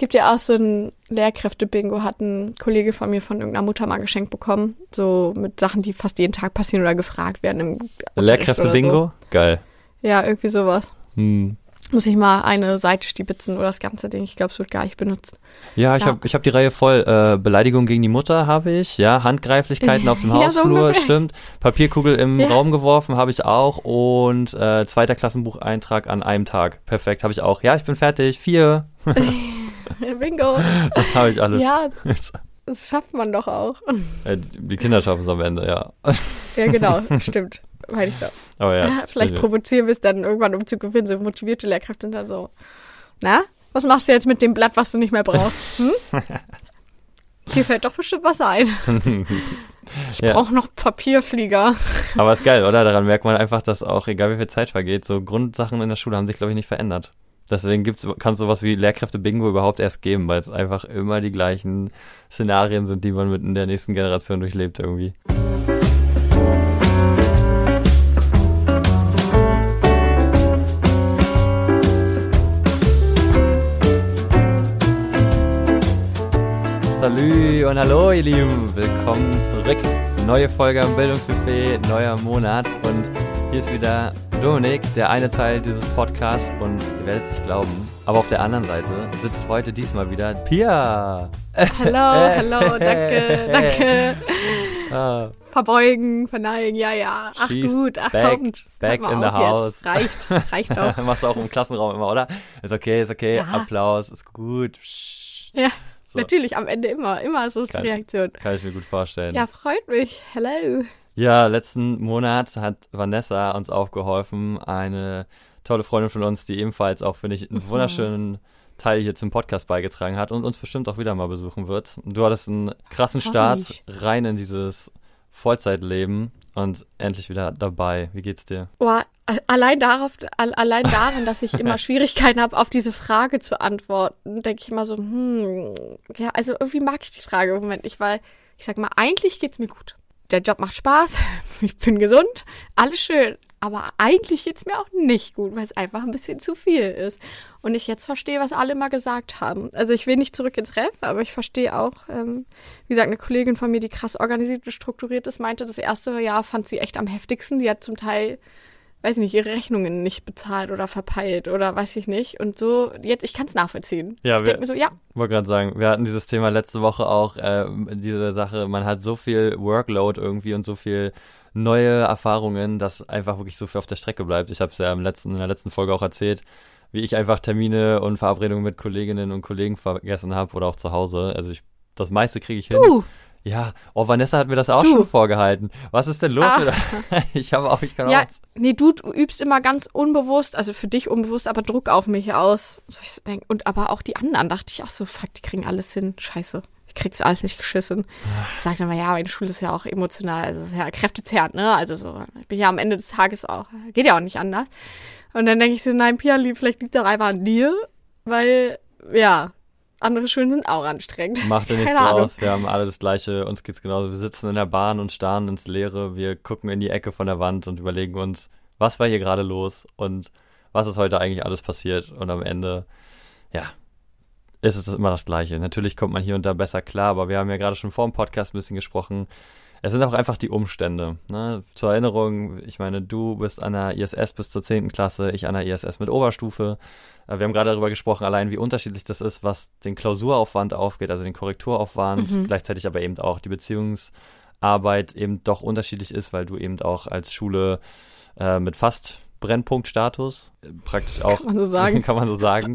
gibt ja auch so ein Lehrkräfte-Bingo, hat ein Kollege von mir von irgendeiner Mutter mal geschenkt bekommen. So mit Sachen, die fast jeden Tag passieren oder gefragt werden im Lehrkräfte-Bingo? So. Geil. Ja, irgendwie sowas. Hm. Muss ich mal eine Seite stibitzen oder das ganze Ding. Ich glaube, es wird gar nicht benutzt. Ja, ich ja. habe ich hab die Reihe voll. Äh, Beleidigung gegen die Mutter habe ich. Ja, Handgreiflichkeiten auf dem Hausflur, so stimmt. Papierkugel im ja. Raum geworfen habe ich auch. Und äh, zweiter Klassenbucheintrag an einem Tag. Perfekt, habe ich auch. Ja, ich bin fertig. Vier. Bingo. Das habe ich alles. Ja, das schafft man doch auch. Die Kinder schaffen es am Ende, ja. Ja, genau, stimmt meine ich doch. Aber ja. Vielleicht provozieren wir es dann irgendwann, um zu gewinnen. So motivierte Lehrkräfte sind dann so, na, was machst du jetzt mit dem Blatt, was du nicht mehr brauchst? Hm? Dir fällt doch bestimmt was ein. Ich ja. brauche noch Papierflieger. Aber ist geil, oder? Daran merkt man einfach, dass auch, egal wie viel Zeit vergeht, so Grundsachen in der Schule haben sich, glaube ich, nicht verändert. Deswegen kann es sowas wie Lehrkräfte-Bingo überhaupt erst geben, weil es einfach immer die gleichen Szenarien sind, die man mit in der nächsten Generation durchlebt irgendwie. Salü und hallo ihr Lieben, willkommen zurück. Neue Folge am Bildungsbuffet, neuer Monat und hier ist wieder Dominik, der eine Teil dieses Podcasts und ihr werdet es nicht glauben, aber auf der anderen Seite sitzt heute diesmal wieder Pia. Hallo, hallo, danke, danke. Ah. Verbeugen, verneigen, ja, ja. Ach She's gut, ach back, kommt. Back in the house. Jetzt. Reicht, reicht auch. Machst du auch im Klassenraum immer, oder? Ist okay, ist okay, ja. Applaus, ist gut. Psst. Ja. So. Natürlich, am Ende immer, immer so ist kann, die Reaktion. Kann ich mir gut vorstellen. Ja, freut mich. Hello. Ja, letzten Monat hat Vanessa uns aufgeholfen, eine tolle Freundin von uns, die ebenfalls auch, finde ich, einen mhm. wunderschönen Teil hier zum Podcast beigetragen hat und uns bestimmt auch wieder mal besuchen wird. Du hattest einen krassen Start rein in dieses Vollzeitleben und endlich wieder dabei. Wie geht's dir? Boah, allein darauf, allein darin, dass ich immer Schwierigkeiten habe, auf diese Frage zu antworten, denke ich immer so, hm, ja, also irgendwie mag ich die Frage im Moment nicht, weil ich sag mal, eigentlich geht's mir gut. Der Job macht Spaß, ich bin gesund, alles schön. Aber eigentlich geht's mir auch nicht gut, weil es einfach ein bisschen zu viel ist. Und ich jetzt verstehe, was alle mal gesagt haben. Also ich will nicht zurück ins Ref, aber ich verstehe auch, ähm, wie gesagt, eine Kollegin von mir, die krass organisiert und strukturiert ist, meinte, das erste Jahr fand sie echt am heftigsten. Die hat zum Teil weiß nicht, ihre Rechnungen nicht bezahlt oder verpeilt oder weiß ich nicht. Und so, jetzt, ich kann es nachvollziehen. Ja, wir, ich mir so, ja. wollte gerade sagen, wir hatten dieses Thema letzte Woche auch, äh, diese Sache, man hat so viel Workload irgendwie und so viel neue Erfahrungen, dass einfach wirklich so viel auf der Strecke bleibt. Ich habe es ja im letzten, in der letzten Folge auch erzählt, wie ich einfach Termine und Verabredungen mit Kolleginnen und Kollegen vergessen habe oder auch zu Hause. Also ich, das meiste kriege ich hin. Ja, oh, Vanessa hat mir das auch du. schon vorgehalten. Was ist denn los? Ah. ich habe auch, ich kann ja, auch. Nee, du, du übst immer ganz unbewusst, also für dich unbewusst, aber Druck auf mich aus. So ich so denk, und aber auch die anderen dachte ich auch so, fuck, die kriegen alles hin. Scheiße. Ich krieg's alles nicht geschissen. Ich sag dann mal, ja, meine Schule ist ja auch emotional, also ja, kräftezerrt, ne? Also so, ich bin ja am Ende des Tages auch, geht ja auch nicht anders. Und dann denke ich so, nein, Pia, vielleicht liegt der einfach an dir, weil, ja, andere Schulen sind auch anstrengend. Macht ja nicht so Ahnung. aus. Wir haben alle das Gleiche. Uns geht's genauso. Wir sitzen in der Bahn und starren ins Leere. Wir gucken in die Ecke von der Wand und überlegen uns, was war hier gerade los und was ist heute eigentlich alles passiert. Und am Ende, ja, ist es immer das Gleiche. Natürlich kommt man hier und da besser klar, aber wir haben ja gerade schon vor dem Podcast ein bisschen gesprochen. Es sind auch einfach die Umstände. Ne? Zur Erinnerung, ich meine, du bist an der ISS bis zur 10. Klasse, ich an der ISS mit Oberstufe. Äh, wir haben gerade darüber gesprochen, allein wie unterschiedlich das ist, was den Klausuraufwand aufgeht, also den Korrekturaufwand, mhm. gleichzeitig aber eben auch die Beziehungsarbeit eben doch unterschiedlich ist, weil du eben auch als Schule äh, mit fast Brennpunktstatus, praktisch auch, kann man so sagen, man so sagen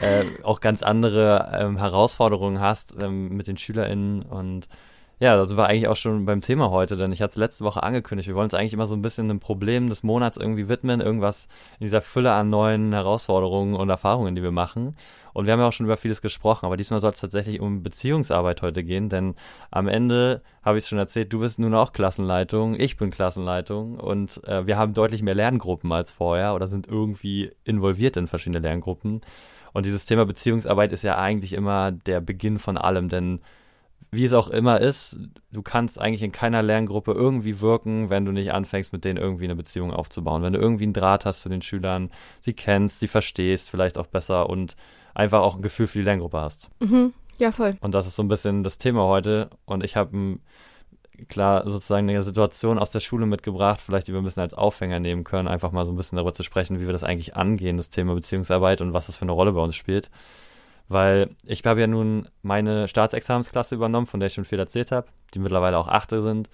äh, auch ganz andere ähm, Herausforderungen hast ähm, mit den SchülerInnen und ja, da sind wir eigentlich auch schon beim Thema heute, denn ich hatte es letzte Woche angekündigt. Wir wollen uns eigentlich immer so ein bisschen dem Problem des Monats irgendwie widmen, irgendwas in dieser Fülle an neuen Herausforderungen und Erfahrungen, die wir machen. Und wir haben ja auch schon über vieles gesprochen, aber diesmal soll es tatsächlich um Beziehungsarbeit heute gehen, denn am Ende habe ich es schon erzählt, du bist nun auch Klassenleitung, ich bin Klassenleitung und äh, wir haben deutlich mehr Lerngruppen als vorher oder sind irgendwie involviert in verschiedene Lerngruppen. Und dieses Thema Beziehungsarbeit ist ja eigentlich immer der Beginn von allem, denn wie es auch immer ist, du kannst eigentlich in keiner Lerngruppe irgendwie wirken, wenn du nicht anfängst, mit denen irgendwie eine Beziehung aufzubauen. Wenn du irgendwie einen Draht hast zu den Schülern, sie kennst, sie verstehst, vielleicht auch besser und einfach auch ein Gefühl für die Lerngruppe hast. Mhm. Ja, voll. Und das ist so ein bisschen das Thema heute. Und ich habe klar sozusagen eine Situation aus der Schule mitgebracht, vielleicht die wir ein bisschen als Aufhänger nehmen können, einfach mal so ein bisschen darüber zu sprechen, wie wir das eigentlich angehen, das Thema Beziehungsarbeit und was das für eine Rolle bei uns spielt. Weil ich habe ja nun meine Staatsexamensklasse übernommen, von der ich schon viel erzählt habe, die mittlerweile auch Achte sind.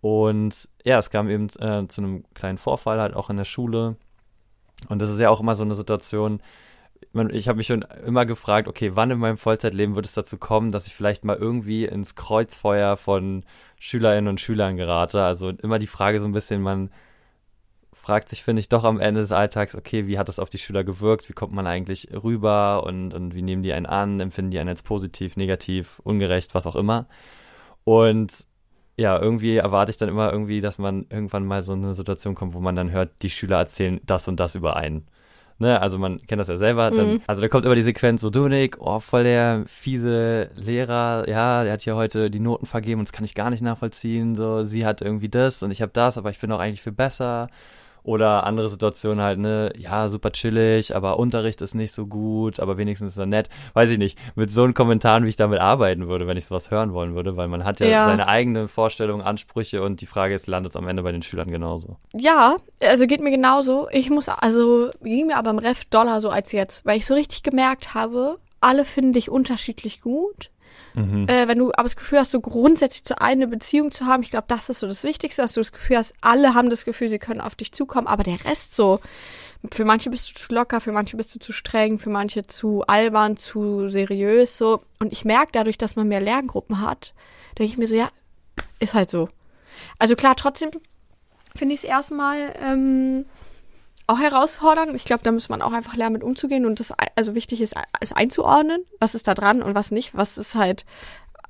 Und ja, es kam eben äh, zu einem kleinen Vorfall halt auch in der Schule. Und das ist ja auch immer so eine Situation, ich habe mich schon immer gefragt, okay, wann in meinem Vollzeitleben wird es dazu kommen, dass ich vielleicht mal irgendwie ins Kreuzfeuer von Schülerinnen und Schülern gerate? Also immer die Frage so ein bisschen, man fragt sich, finde ich, doch am Ende des Alltags, okay, wie hat das auf die Schüler gewirkt? Wie kommt man eigentlich rüber und, und wie nehmen die einen an? Empfinden die einen als positiv, negativ, ungerecht, was auch immer? Und ja, irgendwie erwarte ich dann immer irgendwie, dass man irgendwann mal so eine Situation kommt, wo man dann hört, die Schüler erzählen das und das über einen. Ne, also man kennt das ja selber. Dann, mhm. Also da kommt immer die Sequenz, so Dominik, oh, voll der fiese Lehrer, ja, der hat hier heute die Noten vergeben und das kann ich gar nicht nachvollziehen. So, sie hat irgendwie das und ich habe das, aber ich bin doch eigentlich viel besser. Oder andere Situationen halt, ne, ja, super chillig, aber Unterricht ist nicht so gut, aber wenigstens ist er nett. Weiß ich nicht, mit so einem Kommentaren, wie ich damit arbeiten würde, wenn ich sowas hören wollen würde, weil man hat ja, ja. seine eigene Vorstellung, Ansprüche und die Frage ist, landet es am Ende bei den Schülern genauso? Ja, also geht mir genauso. Ich muss, also ging mir aber im Ref Dollar so als jetzt, weil ich so richtig gemerkt habe, alle finden dich unterschiedlich gut. Mhm. Äh, wenn du aber das Gefühl hast, so grundsätzlich zu einer Beziehung zu haben, ich glaube, das ist so das Wichtigste, dass du das Gefühl hast, alle haben das Gefühl, sie können auf dich zukommen, aber der Rest so, für manche bist du zu locker, für manche bist du zu streng, für manche zu albern, zu seriös, so. Und ich merke dadurch, dass man mehr Lerngruppen hat, denke ich mir so, ja, ist halt so. Also klar, trotzdem finde ich es erstmal ähm, auch herausfordernd. Ich glaube, da muss man auch einfach lernen, mit umzugehen und das, also wichtig ist, es einzuordnen, was ist da dran und was nicht, was ist halt,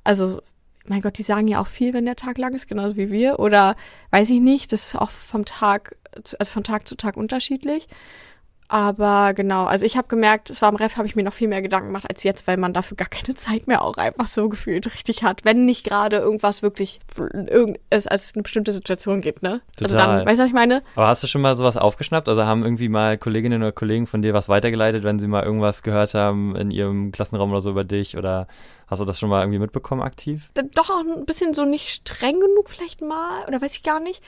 also, mein Gott, die sagen ja auch viel, wenn der Tag lang ist, genauso wie wir, oder weiß ich nicht, das ist auch vom Tag, also von Tag zu Tag unterschiedlich. Aber genau, also ich habe gemerkt, es war im Ref, habe ich mir noch viel mehr Gedanken gemacht als jetzt, weil man dafür gar keine Zeit mehr auch einfach so gefühlt richtig hat. Wenn nicht gerade irgendwas wirklich, irgend, es, also es eine bestimmte Situation gibt, ne? Total. Also dann, weißt du, was ich meine? Aber hast du schon mal sowas aufgeschnappt? Also haben irgendwie mal Kolleginnen oder Kollegen von dir was weitergeleitet, wenn sie mal irgendwas gehört haben in ihrem Klassenraum oder so über dich oder Hast du das schon mal irgendwie mitbekommen aktiv? Doch auch ein bisschen so nicht streng genug vielleicht mal oder weiß ich gar nicht.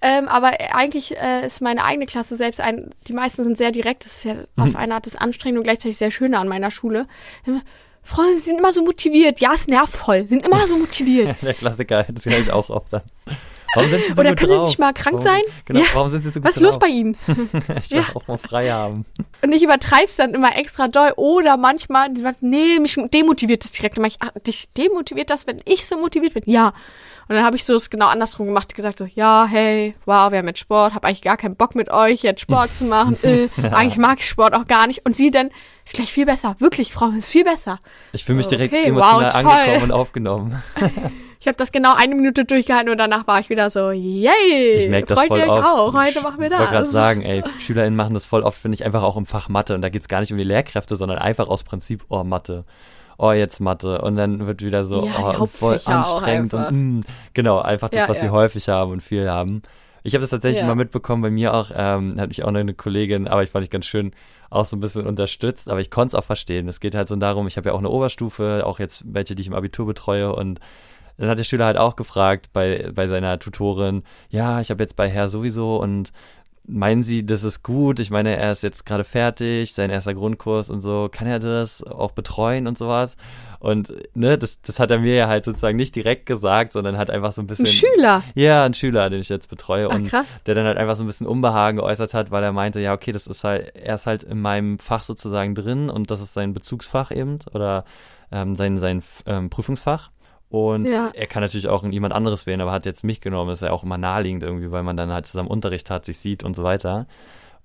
Ähm, aber eigentlich äh, ist meine eigene Klasse selbst ein, die meisten sind sehr direkt. Das ist ja mhm. auf eine Art das anstrengend und gleichzeitig sehr schöne an meiner Schule. Freunde, sie sind immer so motiviert. Ja, ist nervvoll. Sie sind immer so motiviert. Der Klassiker, das höre ich auch oft dann. Warum sind Sie so Oder gut können drauf? Sie nicht mal krank warum, sein? Genau, ja. warum sind Sie so gut Was ist los bei Ihnen? ich will ja. auch mal frei haben. Und ich übertreib's dann immer extra doll. Oder manchmal, die nee, mich demotiviert das direkt. Und ich, ach, dich demotiviert das, wenn ich so motiviert bin? Ja. Und dann habe ich so es genau andersrum gemacht, gesagt so, ja, hey, wow, wir haben jetzt Sport, habe eigentlich gar keinen Bock mit euch jetzt Sport zu machen. Äh, ja. Eigentlich mag ich Sport auch gar nicht. Und sie dann, ist gleich viel besser, wirklich, Frau, ist viel besser. Ich fühle mich direkt okay, emotional wow, angekommen und aufgenommen. Ich habe das genau eine Minute durchgehalten und danach war ich wieder so, yay! Ich merke das Freut voll ihr euch oft. auch, heute machen wir das. Ich wollte gerade sagen, ey, SchülerInnen machen das voll oft, finde ich, einfach auch im Fach Mathe. Und da geht es gar nicht um die Lehrkräfte, sondern einfach aus Prinzip, oh, Mathe. Oh, jetzt Mathe. Und dann wird wieder so, ja, oh, voll anstrengend. Und, mm, genau, einfach das, ja, was ja. sie häufig haben und viel haben. Ich habe das tatsächlich mal mitbekommen, bei mir auch, ähm, hat mich auch noch eine Kollegin, aber ich fand ich ganz schön, auch so ein bisschen unterstützt, aber ich konnte es auch verstehen. Es geht halt so darum, ich habe ja auch eine Oberstufe, auch jetzt welche, die ich im Abitur betreue und dann hat der Schüler halt auch gefragt bei, bei seiner Tutorin, ja, ich habe jetzt bei Herr sowieso und meinen Sie, das ist gut? Ich meine, er ist jetzt gerade fertig, sein erster Grundkurs und so, kann er das auch betreuen und sowas? Und ne, das, das hat er mir ja halt sozusagen nicht direkt gesagt, sondern hat einfach so ein bisschen. Ein Schüler? Ja, ein Schüler, den ich jetzt betreue. Ach, und krass. der dann halt einfach so ein bisschen Unbehagen geäußert hat, weil er meinte, ja, okay, das ist halt, er ist halt in meinem Fach sozusagen drin und das ist sein Bezugsfach eben oder ähm, sein, sein ähm, Prüfungsfach. Und ja. er kann natürlich auch jemand anderes wählen, aber hat jetzt mich genommen. Das ist ja auch immer naheliegend irgendwie, weil man dann halt zusammen Unterricht hat, sich sieht und so weiter.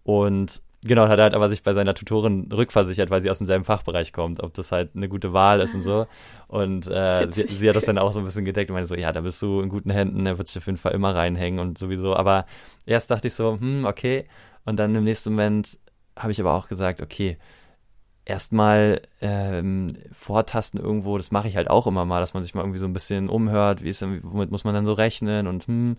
Und genau, hat er halt aber sich bei seiner Tutorin rückversichert, weil sie aus demselben Fachbereich kommt, ob das halt eine gute Wahl ist und so. Und äh, sie, sie, hat das dann auch so ein bisschen gedeckt und meinte so, ja, da bist du in guten Händen, er wird sich auf jeden Fall immer reinhängen und sowieso. Aber erst dachte ich so, hm, okay. Und dann im nächsten Moment habe ich aber auch gesagt, okay, erstmal ähm, vortasten irgendwo, das mache ich halt auch immer mal, dass man sich mal irgendwie so ein bisschen umhört, wie ist denn, womit muss man dann so rechnen und hm.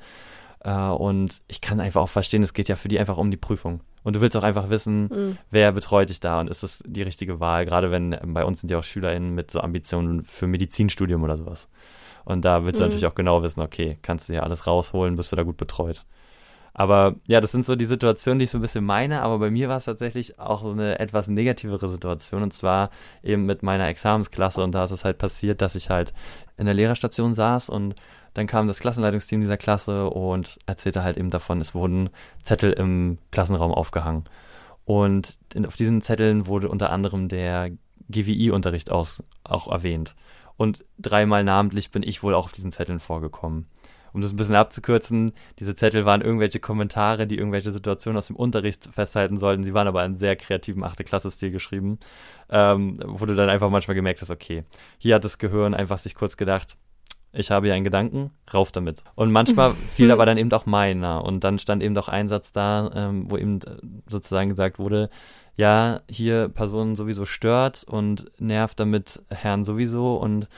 Äh, und ich kann einfach auch verstehen, es geht ja für die einfach um die Prüfung. Und du willst auch einfach wissen, Mhm. wer betreut dich da und ist das die richtige Wahl? Gerade wenn ähm, bei uns sind ja auch SchülerInnen mit so Ambitionen für Medizinstudium oder sowas. Und da willst du Mhm. natürlich auch genau wissen, okay, kannst du hier alles rausholen, bist du da gut betreut. Aber ja, das sind so die Situationen, die ich so ein bisschen meine, aber bei mir war es tatsächlich auch so eine etwas negativere Situation und zwar eben mit meiner Examensklasse und da ist es halt passiert, dass ich halt in der Lehrerstation saß und dann kam das Klassenleitungsteam dieser Klasse und erzählte halt eben davon, es wurden Zettel im Klassenraum aufgehangen. Und auf diesen Zetteln wurde unter anderem der GWI-Unterricht auch erwähnt. Und dreimal namentlich bin ich wohl auch auf diesen Zetteln vorgekommen. Um das ein bisschen abzukürzen, diese Zettel waren irgendwelche Kommentare, die irgendwelche Situationen aus dem Unterricht festhalten sollten. Sie waren aber in sehr kreativen 8. Klasse-Stil geschrieben, ähm, wo du dann einfach manchmal gemerkt hast, okay, hier hat das Gehirn einfach sich kurz gedacht, ich habe hier einen Gedanken, rauf damit. Und manchmal fiel aber dann eben auch meiner. Und dann stand eben doch ein Satz da, ähm, wo eben äh, sozusagen gesagt wurde, ja, hier Person sowieso stört und nervt damit Herrn sowieso und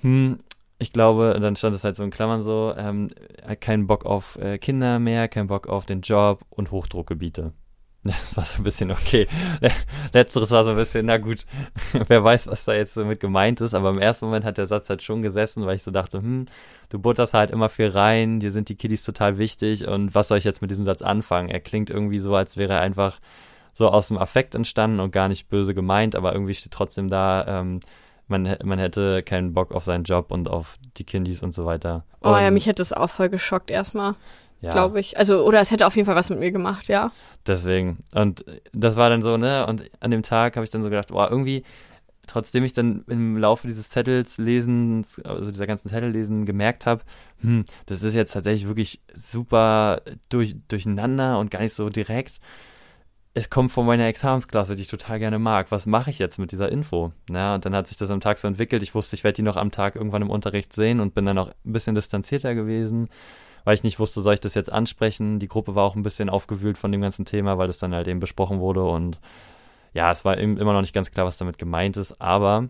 hm, ich glaube, dann stand es halt so in Klammern so, ähm, keinen Bock auf äh, Kinder mehr, keinen Bock auf den Job und Hochdruckgebiete. Das war so ein bisschen okay. Letzteres war so ein bisschen, na gut, wer weiß, was da jetzt so mit gemeint ist, aber im ersten Moment hat der Satz halt schon gesessen, weil ich so dachte, hm, du butterst halt immer viel rein, dir sind die Kiddies total wichtig und was soll ich jetzt mit diesem Satz anfangen? Er klingt irgendwie so, als wäre er einfach so aus dem Affekt entstanden und gar nicht böse gemeint, aber irgendwie steht trotzdem da, ähm, man, man hätte keinen Bock auf seinen Job und auf die Kiddies und so weiter. Oh ja, Und, mich hätte es auch voll geschockt erstmal, ja, glaube ich. Also, oder es hätte auf jeden Fall was mit mir gemacht, ja. Deswegen. Und das war dann so, ne? Und an dem Tag habe ich dann so gedacht, boah, irgendwie, trotzdem ich dann im Laufe dieses Zettels lesens, also dieser ganzen Zettel-Lesen gemerkt habe, hm, das ist jetzt tatsächlich wirklich super durch, durcheinander und gar nicht so direkt. Es kommt von meiner Examensklasse, die ich total gerne mag. Was mache ich jetzt mit dieser Info? Ja, und dann hat sich das am Tag so entwickelt. Ich wusste, ich werde die noch am Tag irgendwann im Unterricht sehen und bin dann auch ein bisschen distanzierter gewesen weil ich nicht wusste, soll ich das jetzt ansprechen. Die Gruppe war auch ein bisschen aufgewühlt von dem ganzen Thema, weil das dann halt eben besprochen wurde und ja, es war immer noch nicht ganz klar, was damit gemeint ist, aber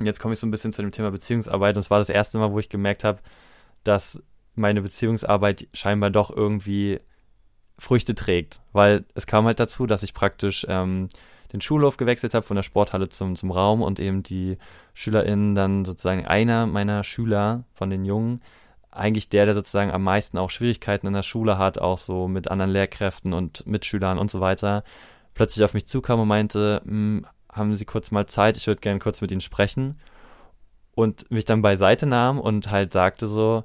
jetzt komme ich so ein bisschen zu dem Thema Beziehungsarbeit und es war das erste Mal, wo ich gemerkt habe, dass meine Beziehungsarbeit scheinbar doch irgendwie Früchte trägt, weil es kam halt dazu, dass ich praktisch ähm, den Schulhof gewechselt habe von der Sporthalle zum, zum Raum und eben die SchülerInnen dann sozusagen einer meiner Schüler von den Jungen eigentlich der, der sozusagen am meisten auch Schwierigkeiten in der Schule hat, auch so mit anderen Lehrkräften und Mitschülern und so weiter, plötzlich auf mich zukam und meinte, "Hm, haben Sie kurz mal Zeit, ich würde gerne kurz mit Ihnen sprechen. Und mich dann beiseite nahm und halt sagte so,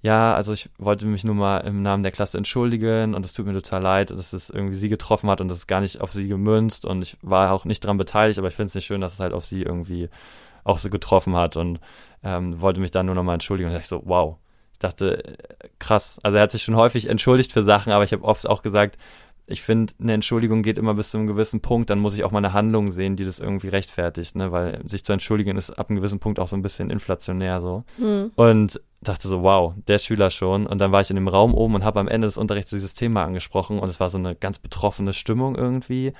ja, also ich wollte mich nur mal im Namen der Klasse entschuldigen und es tut mir total leid, dass es irgendwie sie getroffen hat und das ist gar nicht auf sie gemünzt und ich war auch nicht dran beteiligt, aber ich finde es nicht schön, dass es halt auf sie irgendwie auch so getroffen hat und ähm, wollte mich dann nur nochmal entschuldigen und da dachte ich so, wow. Ich dachte, äh, krass. Also er hat sich schon häufig entschuldigt für Sachen, aber ich habe oft auch gesagt, ich finde, eine Entschuldigung geht immer bis zu einem gewissen Punkt, dann muss ich auch mal eine Handlung sehen, die das irgendwie rechtfertigt, ne? Weil sich zu entschuldigen ist ab einem gewissen Punkt auch so ein bisschen inflationär so. Hm. Und dachte so, wow, der Schüler schon. Und dann war ich in dem Raum oben und habe am Ende des Unterrichts dieses Thema angesprochen und es war so eine ganz betroffene Stimmung irgendwie.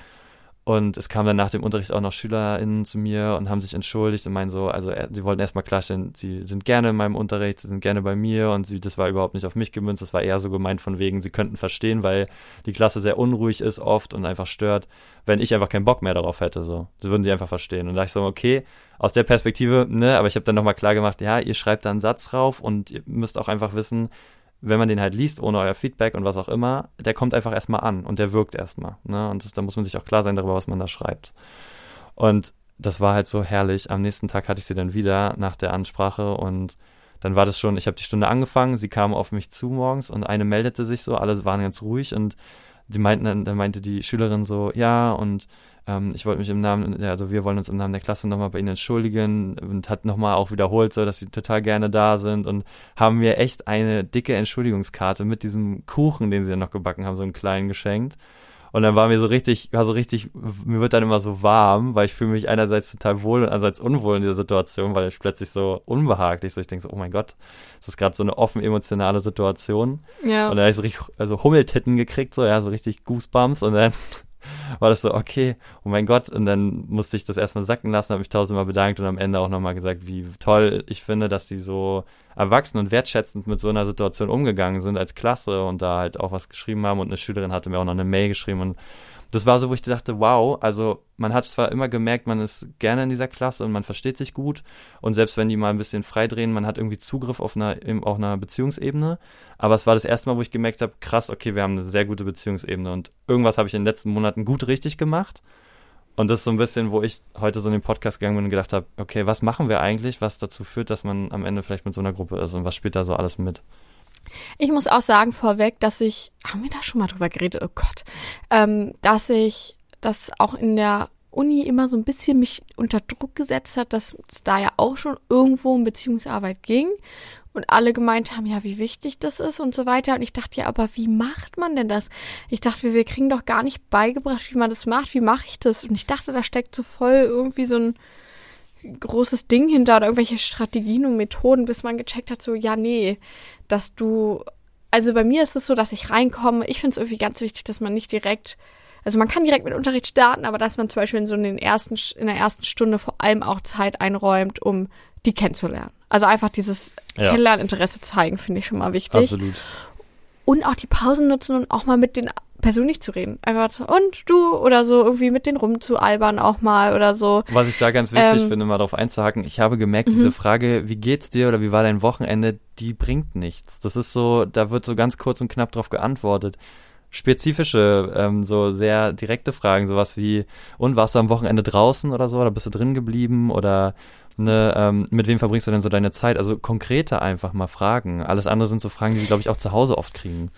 Und es kamen dann nach dem Unterricht auch noch SchülerInnen zu mir und haben sich entschuldigt und meinen so, also er, sie wollten erstmal klarstellen, sie sind gerne in meinem Unterricht, sie sind gerne bei mir und sie, das war überhaupt nicht auf mich gemünzt, das war eher so gemeint von wegen, sie könnten verstehen, weil die Klasse sehr unruhig ist oft und einfach stört, wenn ich einfach keinen Bock mehr darauf hätte, so. Das würden sie einfach verstehen. Und da ich so, okay, aus der Perspektive, ne, aber ich habe dann nochmal klar gemacht, ja, ihr schreibt da einen Satz rauf und ihr müsst auch einfach wissen, wenn man den halt liest, ohne euer Feedback und was auch immer, der kommt einfach erstmal an und der wirkt erstmal. Ne? Und das, da muss man sich auch klar sein darüber, was man da schreibt. Und das war halt so herrlich. Am nächsten Tag hatte ich sie dann wieder nach der Ansprache und dann war das schon, ich habe die Stunde angefangen, sie kam auf mich zu morgens und eine meldete sich so, alle waren ganz ruhig und die meinten dann, dann meinte die Schülerin so, ja, und ähm, ich wollte mich im Namen, also wir wollen uns im Namen der Klasse nochmal bei Ihnen entschuldigen und hat nochmal auch wiederholt, so, dass sie total gerne da sind und haben mir echt eine dicke Entschuldigungskarte mit diesem Kuchen, den sie dann noch gebacken haben, so einen kleinen geschenkt. Und dann war mir so richtig, war so richtig, mir wird dann immer so warm, weil ich fühle mich einerseits total wohl und andererseits unwohl in dieser Situation, weil ich plötzlich so unbehaglich, so ich denke so, oh mein Gott, das ist gerade so eine offen emotionale Situation. Ja. Und dann habe ich so richtig, also Hummeltitten gekriegt, so, ja, so richtig Goosebumps und dann war das so, okay, oh mein Gott. Und dann musste ich das erstmal sacken lassen, habe mich tausendmal bedankt und am Ende auch nochmal gesagt, wie toll ich finde, dass die so erwachsen und wertschätzend mit so einer Situation umgegangen sind als Klasse und da halt auch was geschrieben haben und eine Schülerin hatte mir auch noch eine Mail geschrieben und das war so, wo ich dachte, wow, also man hat zwar immer gemerkt, man ist gerne in dieser Klasse und man versteht sich gut und selbst wenn die mal ein bisschen freidrehen, man hat irgendwie Zugriff auf einer, auf einer Beziehungsebene, aber es war das erste Mal, wo ich gemerkt habe, krass, okay, wir haben eine sehr gute Beziehungsebene und irgendwas habe ich in den letzten Monaten gut richtig gemacht und das ist so ein bisschen, wo ich heute so in den Podcast gegangen bin und gedacht habe, okay, was machen wir eigentlich, was dazu führt, dass man am Ende vielleicht mit so einer Gruppe ist und was spielt da so alles mit? Ich muss auch sagen vorweg, dass ich, haben wir da schon mal drüber geredet? Oh Gott, ähm, dass ich das auch in der Uni immer so ein bisschen mich unter Druck gesetzt hat, dass es da ja auch schon irgendwo um Beziehungsarbeit ging und alle gemeint haben, ja, wie wichtig das ist und so weiter. Und ich dachte, ja, aber wie macht man denn das? Ich dachte, wir, wir kriegen doch gar nicht beigebracht, wie man das macht. Wie mache ich das? Und ich dachte, da steckt so voll irgendwie so ein großes Ding hinter oder irgendwelche Strategien und Methoden, bis man gecheckt hat, so, ja, nee, dass du, also bei mir ist es so, dass ich reinkomme. Ich finde es irgendwie ganz wichtig, dass man nicht direkt, also man kann direkt mit Unterricht starten, aber dass man zum Beispiel in so in den ersten, in der ersten Stunde vor allem auch Zeit einräumt, um die kennenzulernen. Also einfach dieses ja. Kennenlerninteresse zeigen, finde ich schon mal wichtig. Absolut. Und auch die Pausen nutzen und auch mal mit den persönlich zu reden. Einfach so, und du oder so irgendwie mit denen rumzualbern auch mal oder so. Was ich da ganz wichtig ähm, finde, mal darauf einzuhaken, ich habe gemerkt, diese mhm. Frage, wie geht's dir oder wie war dein Wochenende, die bringt nichts. Das ist so, da wird so ganz kurz und knapp drauf geantwortet. Spezifische, ähm, so sehr direkte Fragen, sowas wie, und warst du am Wochenende draußen oder so, oder bist du drin geblieben oder ne, ähm, mit wem verbringst du denn so deine Zeit? Also konkrete einfach mal Fragen. Alles andere sind so Fragen, die sie, glaube ich, auch zu Hause oft kriegen.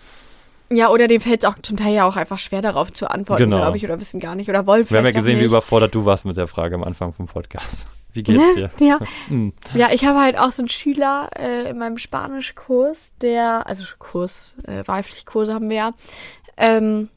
Ja, oder dem fällt es auch zum Teil ja auch einfach schwer darauf zu antworten, genau. glaube ich, oder wissen gar nicht. Oder wollen Wir haben ja gesehen, wie überfordert du warst mit der Frage am Anfang vom Podcast. Wie geht's dir? ja. Hm. ja, ich habe halt auch so einen Schüler äh, in meinem Spanischkurs, der, also Kurs, äh, Wahlpflichtkurse haben wir ja, ähm,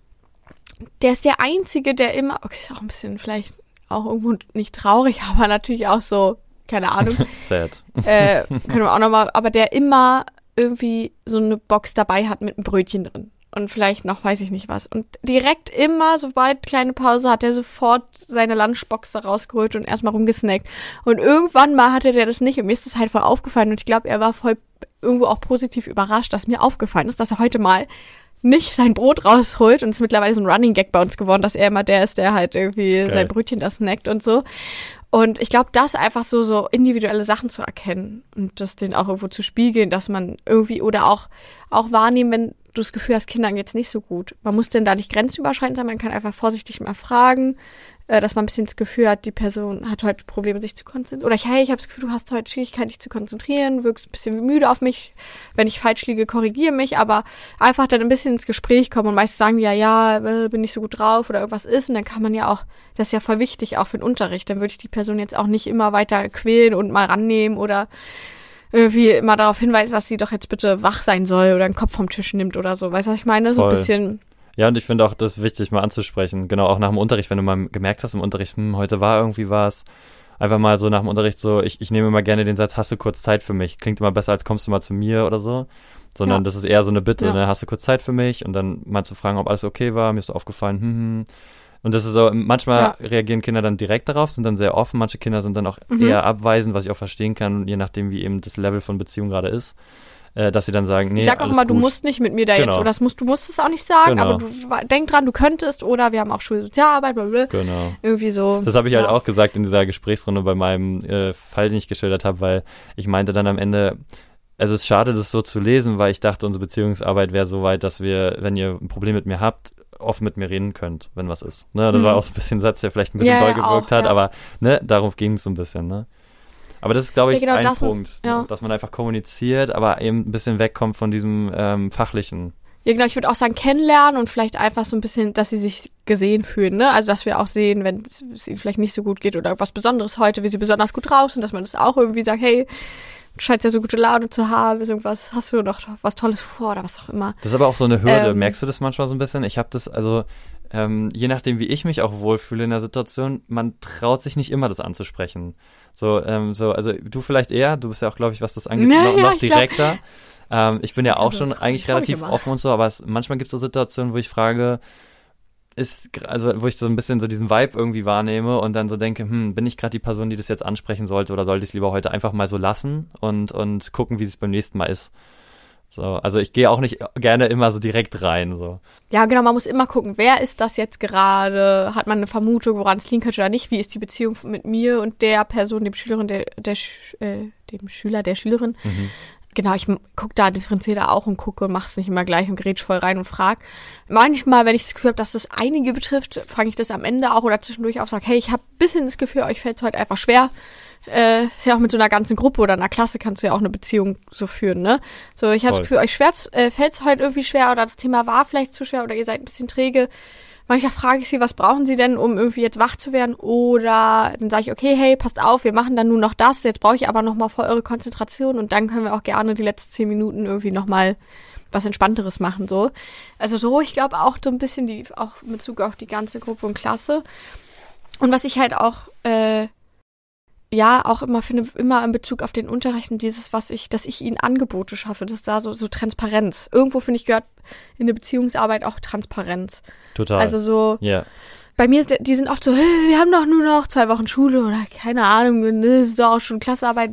der ist der Einzige, der immer, okay, ist auch ein bisschen vielleicht auch irgendwo nicht traurig, aber natürlich auch so, keine Ahnung. Sad. Äh, können wir auch nochmal, aber der immer irgendwie so eine Box dabei hat mit einem Brötchen drin. Und vielleicht noch weiß ich nicht was. Und direkt immer, sobald kleine Pause, hat er sofort seine Lunchbox da rausgeholt und erstmal rumgesnackt. Und irgendwann mal hatte der das nicht und mir ist das halt voll aufgefallen. Und ich glaube, er war voll irgendwo auch positiv überrascht, dass mir aufgefallen ist, dass er heute mal nicht sein Brot rausholt und es ist mittlerweile so ein Running Gag bei uns geworden, dass er immer der ist, der halt irgendwie Geil. sein Brötchen da snackt und so. Und ich glaube, das einfach so, so individuelle Sachen zu erkennen und das den auch irgendwo zu spiegeln, dass man irgendwie oder auch, auch wahrnehmen, wenn du das Gefühl hast, Kindern geht's nicht so gut. Man muss denn da nicht grenzüberschreitend sein, man kann einfach vorsichtig mal fragen, äh, dass man ein bisschen das Gefühl hat, die Person hat heute Probleme, sich zu konzentrieren. Oder hey, ich habe das Gefühl, du hast heute Schwierigkeiten, dich zu konzentrieren, wirkst ein bisschen müde auf mich. Wenn ich falsch liege, korrigiere mich, aber einfach dann ein bisschen ins Gespräch kommen und meistens sagen die ja, ja, äh, bin nicht so gut drauf oder irgendwas ist. Und dann kann man ja auch, das ist ja voll wichtig, auch für den Unterricht. Dann würde ich die Person jetzt auch nicht immer weiter quälen und mal rannehmen oder irgendwie immer darauf hinweisen, dass sie doch jetzt bitte wach sein soll oder einen Kopf vom Tisch nimmt oder so. Weißt du, was ich meine? So ein bisschen ja, und ich finde auch das wichtig, mal anzusprechen. Genau, auch nach dem Unterricht, wenn du mal gemerkt hast im Unterricht, hm, heute war irgendwie was, einfach mal so nach dem Unterricht so, ich, ich nehme immer gerne den Satz, hast du kurz Zeit für mich? Klingt immer besser, als kommst du mal zu mir oder so. Sondern ja. das ist eher so eine Bitte, ja. ne? Hast du kurz Zeit für mich? Und dann mal zu fragen, ob alles okay war, mir ist aufgefallen, hm, hm. Und das ist so, manchmal ja. reagieren Kinder dann direkt darauf, sind dann sehr offen, manche Kinder sind dann auch mhm. eher abweisend, was ich auch verstehen kann, je nachdem, wie eben das Level von Beziehung gerade ist äh, dass sie dann sagen, nee, Ich sag auch immer, du musst nicht mit mir da genau. jetzt, oder das musst, du musst es auch nicht sagen, genau. aber du denk dran, du könntest, oder wir haben auch Schulsozialarbeit, blablabla. Genau. Irgendwie so. Das habe ich halt ja. halt auch gesagt in dieser Gesprächsrunde bei meinem äh, Fall, den ich geschildert habe, weil ich meinte dann am Ende, es ist schade, das so zu lesen, weil ich dachte, unsere Beziehungsarbeit wäre so weit, dass wir, wenn ihr ein Problem mit mir habt, offen mit mir reden könnt, wenn was ist. Ne, das mhm. war auch so ein bisschen ein Satz, der vielleicht ein bisschen ja, doll gewirkt auch, hat, ja. aber ne, darum ging es so ein bisschen. Ne? Aber das ist, glaube ich, genau, ein Punkt, und, dass man einfach kommuniziert, aber eben ein bisschen wegkommt von diesem ähm, fachlichen. Ja, genau, ich würde auch sagen, kennenlernen und vielleicht einfach so ein bisschen, dass sie sich gesehen fühlen, ne? Also, dass wir auch sehen, wenn es ihnen vielleicht nicht so gut geht oder irgendwas Besonderes heute, wie sie besonders gut raus sind, dass man das auch irgendwie sagt, hey, du scheinst ja so gute Laune zu haben, irgendwas, hast du noch was Tolles vor oder was auch immer. Das ist aber auch so eine Hürde. Ähm, Merkst du das manchmal so ein bisschen? Ich habe das, also, ähm, je nachdem, wie ich mich auch wohlfühle in der Situation, man traut sich nicht immer, das anzusprechen. So, ähm, so, also du vielleicht eher, du bist ja auch, glaube ich, was das angeht, naja, noch, noch direkter. Ähm, ich bin ja auch schon eigentlich relativ offen und so, aber es, manchmal gibt es so Situationen, wo ich frage, ist, also wo ich so ein bisschen so diesen Vibe irgendwie wahrnehme und dann so denke, hm, bin ich gerade die Person, die das jetzt ansprechen sollte oder sollte ich es lieber heute einfach mal so lassen und, und gucken, wie es beim nächsten Mal ist. So, also ich gehe auch nicht gerne immer so direkt rein. So. Ja, genau, man muss immer gucken, wer ist das jetzt gerade? Hat man eine Vermutung, woran es liegen könnte oder nicht? Wie ist die Beziehung mit mir und der Person, dem Schülerin, der, der äh, dem Schüler, der Schülerin? Mhm genau, ich gucke da, differenziere da auch und gucke und mache es nicht immer gleich und grätsch voll rein und frag. Manchmal, wenn ich das Gefühl habe, dass das einige betrifft, fange ich das am Ende auch oder zwischendurch auch sage, hey, ich habe ein bisschen das Gefühl, euch fällt es heute einfach schwer. Äh, ist ja auch mit so einer ganzen Gruppe oder einer Klasse kannst du ja auch eine Beziehung so führen, ne? So, ich habe das Gefühl, euch äh, fällt es heute irgendwie schwer oder das Thema war vielleicht zu schwer oder ihr seid ein bisschen träge Manchmal frage ich sie, was brauchen sie denn, um irgendwie jetzt wach zu werden? Oder dann sage ich, okay, hey, passt auf, wir machen dann nur noch das. Jetzt brauche ich aber nochmal voll eure Konzentration und dann können wir auch gerne die letzten zehn Minuten irgendwie nochmal was Entspannteres machen, so. Also so, ich glaube auch so ein bisschen die, auch mit Bezug auf die ganze Gruppe und Klasse. Und was ich halt auch äh, ja auch immer finde, immer in Bezug auf den Unterricht und dieses, was ich, dass ich ihnen Angebote schaffe, das ist da so, so Transparenz. Irgendwo finde ich gehört in der Beziehungsarbeit auch Transparenz. Total. Also so, yeah. bei mir, die sind oft so, wir haben doch nur noch zwei Wochen Schule oder keine Ahnung, ne, ist doch auch schon Klassearbeit,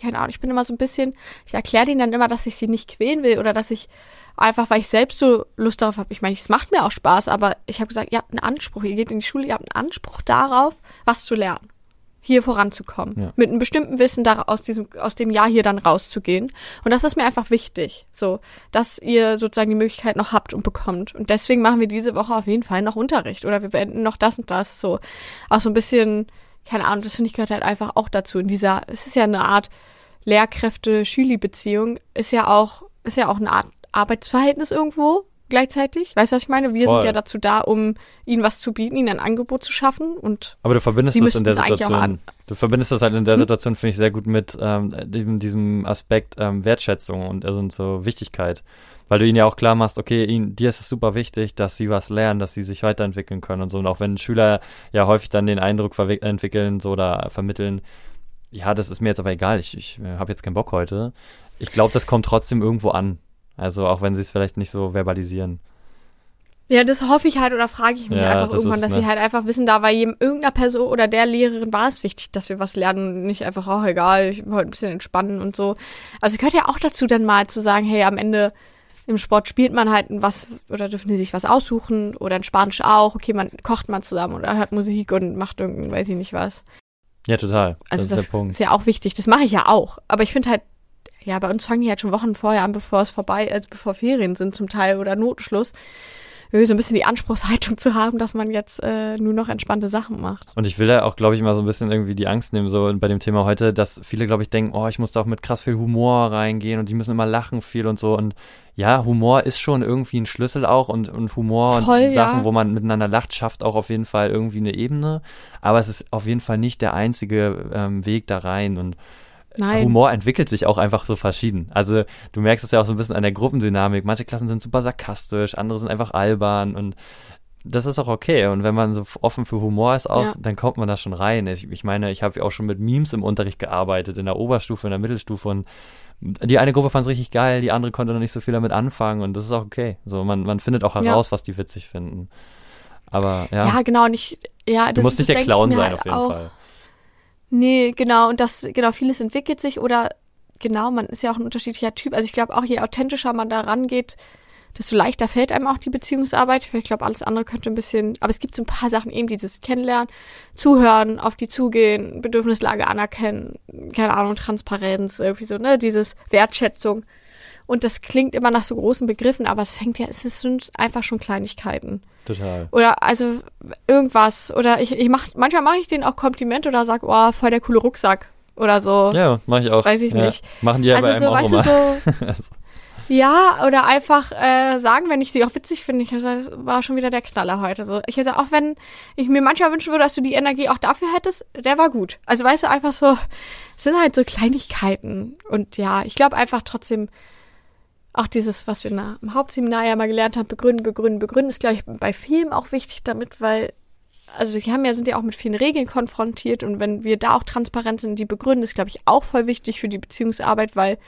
keine Ahnung. Ich bin immer so ein bisschen, ich erkläre denen dann immer, dass ich sie nicht quälen will oder dass ich einfach, weil ich selbst so Lust darauf habe. Ich meine, es macht mir auch Spaß, aber ich habe gesagt, ihr habt einen Anspruch, ihr geht in die Schule, ihr habt einen Anspruch darauf, was zu lernen hier voranzukommen. Ja. Mit einem bestimmten Wissen da aus diesem, aus dem Jahr hier dann rauszugehen. Und das ist mir einfach wichtig. So, dass ihr sozusagen die Möglichkeit noch habt und bekommt. Und deswegen machen wir diese Woche auf jeden Fall noch Unterricht. Oder wir beenden noch das und das. So, auch so ein bisschen, keine Ahnung, das finde ich gehört halt einfach auch dazu. In dieser, es ist ja eine Art Lehrkräfte-Schüli-Beziehung, ist ja auch, ist ja auch eine Art Arbeitsverhältnis irgendwo gleichzeitig. Weißt du, was ich meine? Wir Voll. sind ja dazu da, um ihnen was zu bieten, ihnen ein Angebot zu schaffen und Aber du verbindest das in der Situation. Du verbindest das halt in der hm? Situation, finde ich, sehr gut mit ähm, diesem, Aspekt ähm, Wertschätzung und also so Wichtigkeit. Weil du ihnen ja auch klar machst, okay, ihnen, dir ist es super wichtig, dass sie was lernen, dass sie sich weiterentwickeln können und so. Und auch wenn Schüler ja häufig dann den Eindruck entwickeln so oder vermitteln, ja, das ist mir jetzt aber egal, ich, ich äh, habe jetzt keinen Bock heute. Ich glaube, das kommt trotzdem irgendwo an. Also auch wenn sie es vielleicht nicht so verbalisieren. Ja, das hoffe ich halt oder frage ich mich ja, einfach das irgendwann, dass ne sie halt einfach wissen, da war jedem, irgendeiner Person oder der Lehrerin war es wichtig, dass wir was lernen und nicht einfach, auch oh, egal, ich will heute ein bisschen entspannen und so. Also gehört ja auch dazu dann mal zu sagen, hey, am Ende im Sport spielt man halt was oder dürfen die sich was aussuchen oder in Spanisch auch, okay, man kocht mal zusammen oder hört Musik und macht irgendein, weiß ich nicht was. Ja, total. Also das, das ist, ist ja auch wichtig. Das mache ich ja auch. Aber ich finde halt, ja, bei uns fangen die halt schon Wochen vorher an, bevor es vorbei, also bevor Ferien sind zum Teil oder Notenschluss. So ein bisschen die Anspruchshaltung zu haben, dass man jetzt äh, nur noch entspannte Sachen macht. Und ich will da auch, glaube ich, mal so ein bisschen irgendwie die Angst nehmen, so bei dem Thema heute, dass viele, glaube ich, denken, oh, ich muss da auch mit krass viel Humor reingehen und die müssen immer lachen viel und so. Und ja, Humor ist schon irgendwie ein Schlüssel auch und, und Humor Voll, und Sachen, ja. wo man miteinander lacht, schafft auch auf jeden Fall irgendwie eine Ebene. Aber es ist auf jeden Fall nicht der einzige ähm, Weg da rein und Nein. Humor entwickelt sich auch einfach so verschieden. Also du merkst es ja auch so ein bisschen an der Gruppendynamik. Manche Klassen sind super sarkastisch, andere sind einfach albern und das ist auch okay. Und wenn man so offen für Humor ist auch, ja. dann kommt man da schon rein. Ich, ich meine, ich habe ja auch schon mit Memes im Unterricht gearbeitet, in der Oberstufe, in der Mittelstufe und die eine Gruppe fand es richtig geil, die andere konnte noch nicht so viel damit anfangen und das ist auch okay. So, man, man findet auch heraus, ja. was die witzig finden. Aber ja. Ja, genau. Und ich, ja, das, du musst nicht der Clown sein, halt auf jeden. Fall. Nee, genau. Und das, genau, vieles entwickelt sich oder genau, man ist ja auch ein unterschiedlicher Typ. Also ich glaube auch, je authentischer man da rangeht, desto leichter fällt einem auch die Beziehungsarbeit. Ich glaube, alles andere könnte ein bisschen, aber es gibt so ein paar Sachen eben, dieses Kennenlernen, Zuhören, auf die zugehen, Bedürfnislage anerkennen, keine Ahnung, Transparenz, irgendwie so, ne, dieses Wertschätzung. Und das klingt immer nach so großen Begriffen, aber es fängt ja, es sind einfach schon Kleinigkeiten. Total. Oder also irgendwas. Oder ich, ich mach, manchmal mache ich denen auch Kompliment oder sag, oh, voll der coole Rucksack. Oder so. Ja, mache ich auch. Weiß ich ja. nicht. Machen die ja also bei so, einem weißt auch du, so, also. Ja, oder einfach äh, sagen, wenn ich sie auch witzig finde. Ich das war schon wieder der Knaller heute. So, ich hätte auch, wenn ich mir manchmal wünschen würde, dass du die Energie auch dafür hättest, der war gut. Also weißt du, einfach so, es sind halt so Kleinigkeiten. Und ja, ich glaube einfach trotzdem, auch dieses, was wir im Hauptseminar ja mal gelernt haben, begründen, begründen, begründen, ist, glaube ich, bei Filmen auch wichtig damit, weil, also die haben ja, sind ja auch mit vielen Regeln konfrontiert und wenn wir da auch transparent sind, die begründen, ist, glaube ich, auch voll wichtig für die Beziehungsarbeit, weil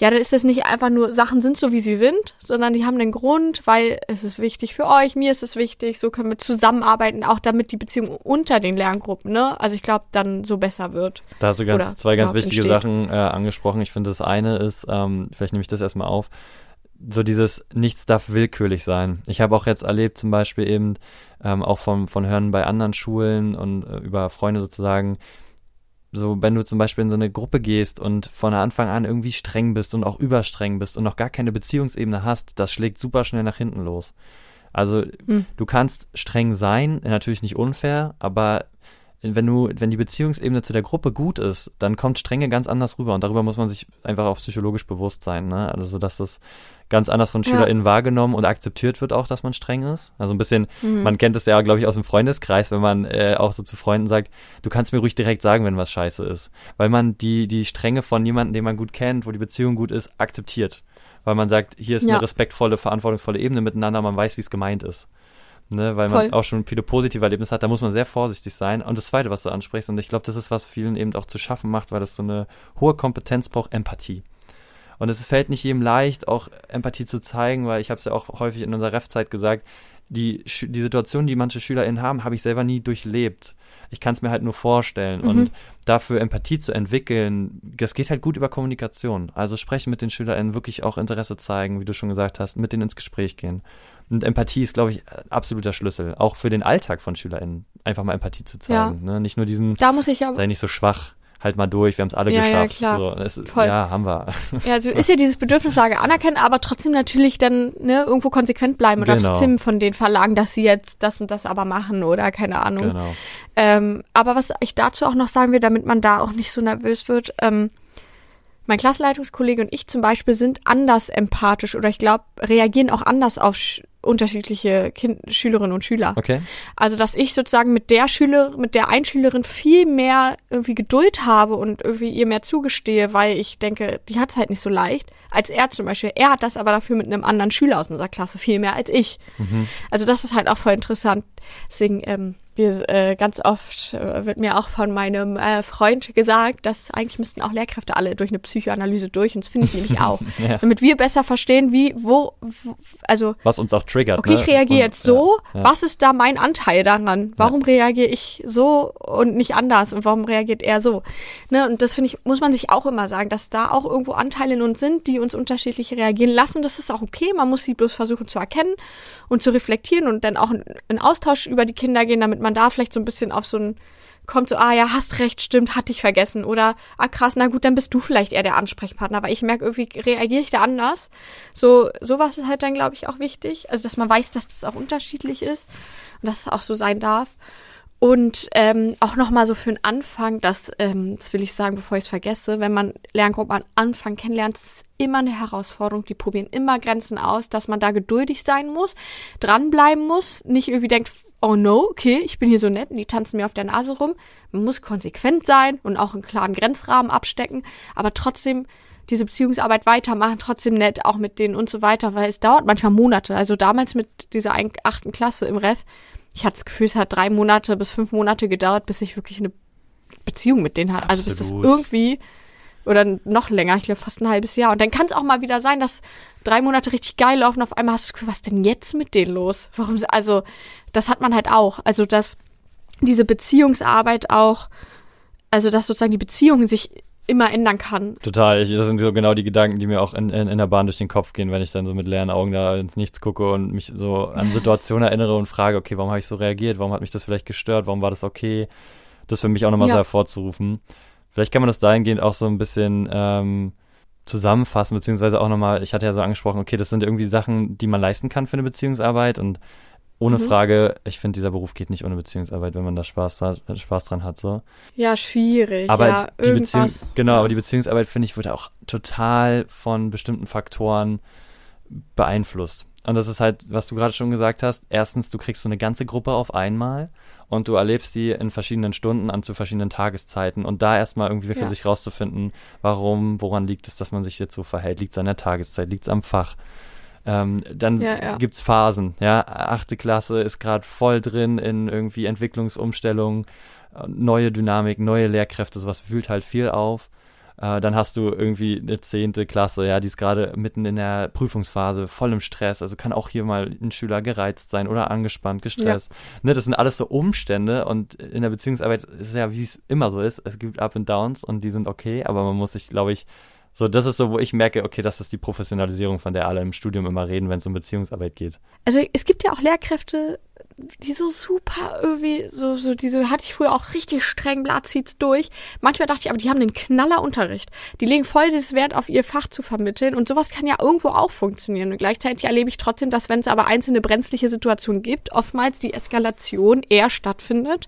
ja, dann ist das nicht einfach nur, Sachen sind so, wie sie sind, sondern die haben einen Grund, weil es ist wichtig für euch, mir ist es wichtig, so können wir zusammenarbeiten, auch damit die Beziehung unter den Lerngruppen, ne? Also ich glaube, dann so besser wird. Da hast du ganz, zwei ganz wichtige entsteht. Sachen äh, angesprochen. Ich finde, das eine ist, ähm, vielleicht nehme ich das erstmal auf, so dieses Nichts darf willkürlich sein. Ich habe auch jetzt erlebt, zum Beispiel eben ähm, auch von, von Hören bei anderen Schulen und äh, über Freunde sozusagen, so wenn du zum Beispiel in so eine Gruppe gehst und von Anfang an irgendwie streng bist und auch überstreng bist und noch gar keine Beziehungsebene hast, das schlägt super schnell nach hinten los. Also hm. du kannst streng sein, natürlich nicht unfair, aber wenn du, wenn die Beziehungsebene zu der Gruppe gut ist, dann kommt Strenge ganz anders rüber und darüber muss man sich einfach auch psychologisch bewusst sein, ne? Also dass das ganz anders von SchülerInnen ja. wahrgenommen und akzeptiert wird auch, dass man streng ist. Also ein bisschen, mhm. man kennt es ja, glaube ich, aus dem Freundeskreis, wenn man äh, auch so zu Freunden sagt, du kannst mir ruhig direkt sagen, wenn was scheiße ist. Weil man die, die Strenge von jemandem, den man gut kennt, wo die Beziehung gut ist, akzeptiert. Weil man sagt, hier ist ja. eine respektvolle, verantwortungsvolle Ebene miteinander, man weiß, wie es gemeint ist. Ne, weil Voll. man auch schon viele positive Erlebnisse hat, da muss man sehr vorsichtig sein. Und das Zweite, was du ansprichst, und ich glaube, das ist, was vielen eben auch zu schaffen macht, weil das so eine hohe Kompetenz braucht, Empathie. Und es fällt nicht jedem leicht, auch Empathie zu zeigen, weil ich habe es ja auch häufig in unserer Ref-Zeit gesagt, die, die Situation, die manche SchülerInnen haben, habe ich selber nie durchlebt. Ich kann es mir halt nur vorstellen. Mhm. Und dafür Empathie zu entwickeln, das geht halt gut über Kommunikation. Also sprechen mit den SchülerInnen, wirklich auch Interesse zeigen, wie du schon gesagt hast, mit denen ins Gespräch gehen. Und Empathie ist, glaube ich, absoluter Schlüssel. Auch für den Alltag von SchülerInnen. Einfach mal Empathie zu zeigen. Ja. Ne? Nicht nur diesen, da muss ich aber, sei nicht so schwach halt mal durch, wir haben es alle ja, geschafft. Ja, klar. So, es, Voll. ja, haben wir. Ja, also ist ja dieses Bedürfnislage anerkennen, aber trotzdem natürlich dann ne, irgendwo konsequent bleiben oder genau. trotzdem von den verlangen, dass sie jetzt das und das aber machen oder keine Ahnung. Genau. Ähm, aber was ich dazu auch noch sagen will, damit man da auch nicht so nervös wird, ähm, mein Klassenleitungskollege und ich zum Beispiel sind anders empathisch oder ich glaube, reagieren auch anders auf unterschiedliche kind Schülerinnen und Schüler. Okay. Also, dass ich sozusagen mit der Schüler, mit der Einschülerin viel mehr irgendwie Geduld habe und irgendwie ihr mehr zugestehe, weil ich denke, die hat es halt nicht so leicht, als er zum Beispiel. Er hat das aber dafür mit einem anderen Schüler aus unserer Klasse viel mehr als ich. Mhm. Also, das ist halt auch voll interessant. Deswegen, ähm, wir, äh, ganz oft äh, wird mir auch von meinem äh, Freund gesagt, dass eigentlich müssten auch Lehrkräfte alle durch eine Psychoanalyse durch und das finde ich nämlich auch. ja. Damit wir besser verstehen, wie, wo, wo, also. Was uns auch triggert. Okay, ne? ich reagiere jetzt so, ja, ja. was ist da mein Anteil daran? Warum reagiere ich so und nicht anders und warum reagiert er so? Ne, und das finde ich, muss man sich auch immer sagen, dass da auch irgendwo Anteile in uns sind, die uns unterschiedlich reagieren lassen. Das ist auch okay, man muss sie bloß versuchen zu erkennen und zu reflektieren und dann auch in Austausch über die Kinder gehen, damit man da vielleicht so ein bisschen auf so ein kommt so, ah ja, hast recht, stimmt, hatte ich vergessen. Oder, ah krass, na gut, dann bist du vielleicht eher der Ansprechpartner, weil ich merke, irgendwie reagiere ich da anders. So, sowas ist halt dann, glaube ich, auch wichtig. Also, dass man weiß, dass das auch unterschiedlich ist und dass es auch so sein darf. Und ähm, auch nochmal so für den Anfang, das, ähm, das will ich sagen, bevor ich es vergesse, wenn man Lerngruppen am Anfang kennenlernt, ist immer eine Herausforderung. Die probieren immer Grenzen aus, dass man da geduldig sein muss, dranbleiben muss, nicht irgendwie denkt, oh no, okay, ich bin hier so nett und die tanzen mir auf der Nase rum. Man muss konsequent sein und auch einen klaren Grenzrahmen abstecken, aber trotzdem diese Beziehungsarbeit weitermachen, trotzdem nett, auch mit denen und so weiter, weil es dauert manchmal Monate. Also damals mit dieser achten Klasse im Ref, ich hatte das Gefühl, es hat drei Monate bis fünf Monate gedauert, bis ich wirklich eine Beziehung mit denen hatte. Also bis das irgendwie oder noch länger, ich glaube fast ein halbes Jahr. Und dann kann es auch mal wieder sein, dass drei Monate richtig geil laufen, auf einmal hast du das Gefühl, was denn jetzt mit denen los? Warum, also, das hat man halt auch. Also, dass diese Beziehungsarbeit auch, also, dass sozusagen die Beziehungen sich immer ändern kann. Total. Ich, das sind so genau die Gedanken, die mir auch in, in, in, der Bahn durch den Kopf gehen, wenn ich dann so mit leeren Augen da ins Nichts gucke und mich so an Situationen erinnere und frage, okay, warum habe ich so reagiert? Warum hat mich das vielleicht gestört? Warum war das okay? Das für mich auch nochmal ja. so hervorzurufen. Vielleicht kann man das dahingehend auch so ein bisschen ähm, zusammenfassen, beziehungsweise auch nochmal, ich hatte ja so angesprochen, okay, das sind irgendwie Sachen, die man leisten kann für eine Beziehungsarbeit und ohne mhm. Frage, ich finde, dieser Beruf geht nicht ohne Beziehungsarbeit, wenn man da Spaß, hat, Spaß dran hat. So. Ja, schwierig. Aber ja, die Beziehung, genau, aber die Beziehungsarbeit, finde ich, wird auch total von bestimmten Faktoren beeinflusst. Und das ist halt, was du gerade schon gesagt hast. Erstens, du kriegst so eine ganze Gruppe auf einmal und du erlebst die in verschiedenen Stunden an zu verschiedenen Tageszeiten und da erstmal irgendwie für ja. sich rauszufinden, warum, woran liegt es, dass man sich jetzt so verhält? Liegt es an der Tageszeit? Liegt es am Fach? Ähm, dann ja, ja. gibt's Phasen, ja. Achte Klasse ist gerade voll drin in irgendwie Entwicklungsumstellungen, neue Dynamik, neue Lehrkräfte, sowas wühlt halt viel auf. Äh, dann hast du irgendwie eine zehnte Klasse, ja, die ist gerade mitten in der Prüfungsphase, voll im Stress. Also kann auch hier mal ein Schüler gereizt sein oder angespannt, gestresst. Ja. Ne, das sind alles so Umstände und in der Beziehungsarbeit ist es ja, wie es immer so ist. Es gibt Up and Downs und die sind okay, aber man muss sich, glaube ich, so, das ist so, wo ich merke, okay, das ist die Professionalisierung, von der alle im Studium immer reden, wenn es um Beziehungsarbeit geht. Also es gibt ja auch Lehrkräfte, die so super irgendwie, so, so diese hatte ich früher auch richtig streng, Blatt zieht's durch. Manchmal dachte ich, aber die haben den Knallerunterricht. Die legen voll dieses Wert auf ihr Fach zu vermitteln und sowas kann ja irgendwo auch funktionieren. Und gleichzeitig erlebe ich trotzdem, dass wenn es aber einzelne brenzliche Situationen gibt, oftmals die Eskalation eher stattfindet,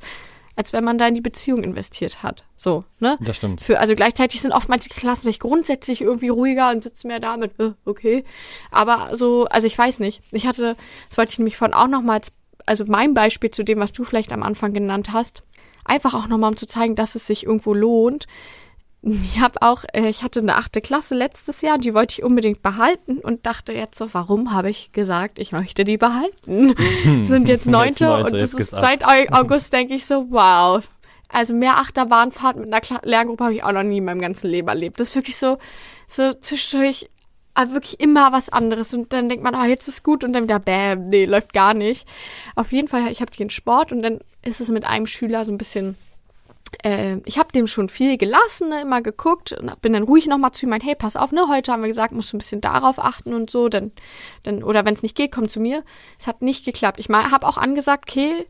als wenn man da in die Beziehung investiert hat. So, ne? Das stimmt. Für, also gleichzeitig sind oftmals die Klassen vielleicht grundsätzlich irgendwie ruhiger und sitzen mehr da mit, äh, okay. Aber so, also ich weiß nicht. Ich hatte, das wollte ich nämlich von auch nochmals also mein Beispiel zu dem, was du vielleicht am Anfang genannt hast, einfach auch nochmal, um zu zeigen, dass es sich irgendwo lohnt. Ich habe auch, äh, ich hatte eine achte Klasse letztes Jahr, die wollte ich unbedingt behalten und dachte jetzt so, warum habe ich gesagt, ich möchte die behalten? Sind jetzt neunte, jetzt neunte und das ist seit August denke ich so, wow. Also mehr Achterbahnfahrt mit einer Kla Lerngruppe habe ich auch noch nie in meinem ganzen Leben erlebt. Das ist wirklich so, so zwischendurch aber wirklich immer was anderes. Und dann denkt man, oh, jetzt ist gut und dann wieder, bäm, nee, läuft gar nicht. Auf jeden Fall, ich habe den Sport und dann ist es mit einem Schüler so ein bisschen, äh, ich habe dem schon viel gelassen, ne, immer geguckt und bin dann ruhig nochmal zu ihm, mein, hey, pass auf, ne, heute haben wir gesagt, musst du ein bisschen darauf achten und so, dann, dann oder wenn es nicht geht, komm zu mir. Es hat nicht geklappt. Ich habe auch angesagt, okay,